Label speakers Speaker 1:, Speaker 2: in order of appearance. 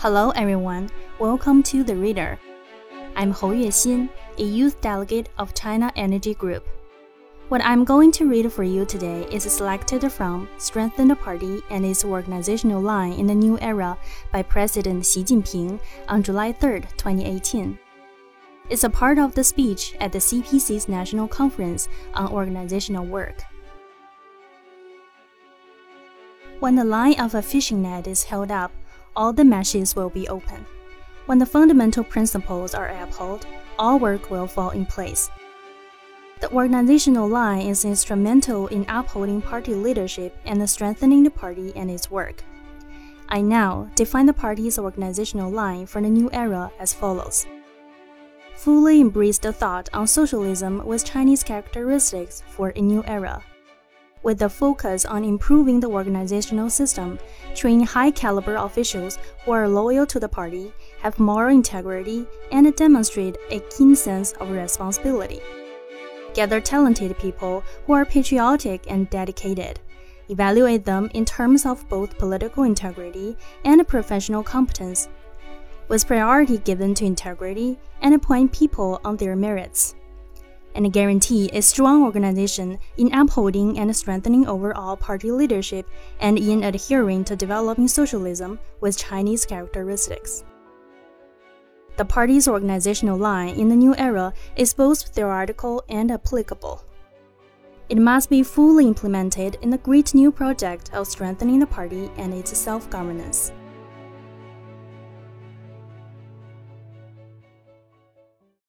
Speaker 1: Hello, everyone. Welcome to The Reader. I'm Hou Yuexin, a youth delegate of China Energy Group. What I'm going to read for you today is selected from Strengthen the Party and its Organizational Line in the New Era by President Xi Jinping on July 3, 2018. It's a part of the speech at the CPC's National Conference on Organizational Work. When the line of a fishing net is held up, all the meshes will be open. When the fundamental principles are upheld, all work will fall in place. The organizational line is instrumental in upholding party leadership and strengthening the party and its work. I now define the party's organizational line for the new era as follows. Fully embrace the thought on socialism with Chinese characteristics for a new era with a focus on improving the organizational system, train high caliber officials who are loyal to the party, have moral integrity, and demonstrate a keen sense of responsibility. Gather talented people who are patriotic and dedicated. Evaluate them in terms of both political integrity and professional competence, with priority given to integrity and appoint people on their merits and guarantee a strong organization in upholding and strengthening overall party leadership and in adhering to developing socialism with Chinese characteristics. The party's organizational line in the new era is both theoretical and applicable. It must be fully implemented in the great new project of strengthening the party and its self governance.